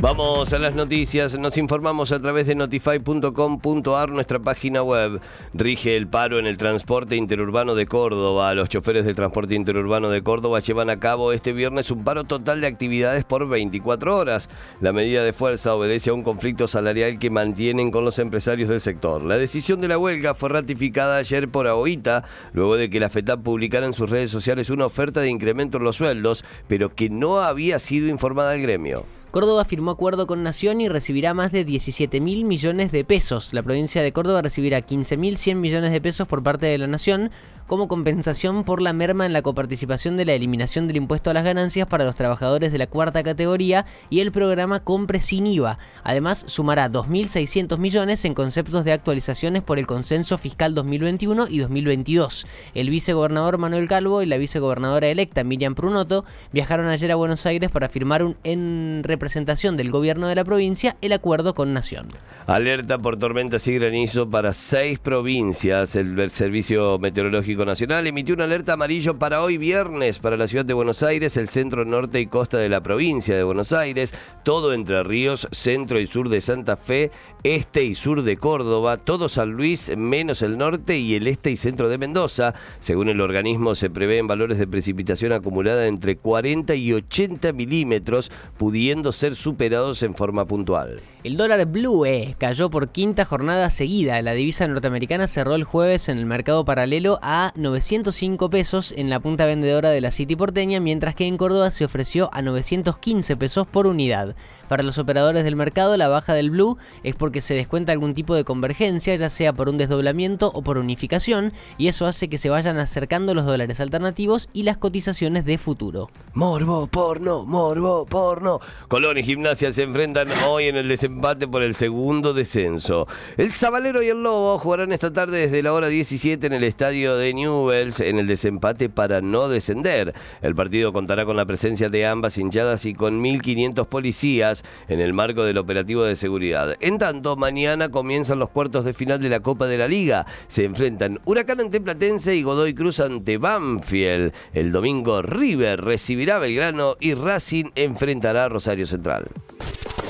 Vamos a las noticias, nos informamos a través de notify.com.ar, nuestra página web. Rige el paro en el transporte interurbano de Córdoba. Los choferes del transporte interurbano de Córdoba llevan a cabo este viernes un paro total de actividades por 24 horas. La medida de fuerza obedece a un conflicto salarial que mantienen con los empresarios del sector. La decisión de la huelga fue ratificada ayer por AOITA, luego de que la FETAP publicara en sus redes sociales una oferta de incremento en los sueldos, pero que no había sido informada al gremio. Córdoba firmó acuerdo con Nación y recibirá más de 17 mil millones de pesos. La provincia de Córdoba recibirá 15 mil 100 millones de pesos por parte de la Nación como compensación por la merma en la coparticipación de la eliminación del impuesto a las ganancias para los trabajadores de la cuarta categoría y el programa Compre sin IVA. Además, sumará 2.600 millones en conceptos de actualizaciones por el consenso fiscal 2021 y 2022. El vicegobernador Manuel Calvo y la vicegobernadora electa Miriam Prunoto viajaron ayer a Buenos Aires para firmar un, en representación del gobierno de la provincia el acuerdo con Nación. Alerta por tormentas y granizo para seis provincias. El Servicio Meteorológico Nacional emitió una alerta amarillo para hoy viernes para la ciudad de Buenos Aires, el centro norte y costa de la provincia de Buenos Aires, todo Entre Ríos, centro y sur de Santa Fe, este y sur de Córdoba, todo San Luis, menos el norte y el este y centro de Mendoza. Según el organismo, se prevén valores de precipitación acumulada entre 40 y 80 milímetros, pudiendo ser superados en forma puntual. El dólar blue eh, cayó por quinta jornada seguida. La divisa norteamericana cerró el jueves en el mercado paralelo a 905 pesos en la punta vendedora de la City porteña, mientras que en Córdoba se ofreció a 915 pesos por unidad. Para los operadores del mercado, la baja del blue es porque se descuenta algún tipo de convergencia, ya sea por un desdoblamiento o por unificación, y eso hace que se vayan acercando los dólares alternativos y las cotizaciones de futuro. Morbo, porno, morbo, porno. Colón y Gimnasia se enfrentan hoy en el desempate por el segundo descenso. El Zabalero y el Lobo jugarán esta tarde desde la hora 17 en el estadio de Newells en el desempate para no descender. El partido contará con la presencia de ambas hinchadas y con 1.500 policías en el marco del operativo de seguridad. En tanto, mañana comienzan los cuartos de final de la Copa de la Liga. Se enfrentan Huracán ante Platense y Godoy Cruz ante Banfield. El domingo River recibirá Belgrano y Racing enfrentará a Rosario Central.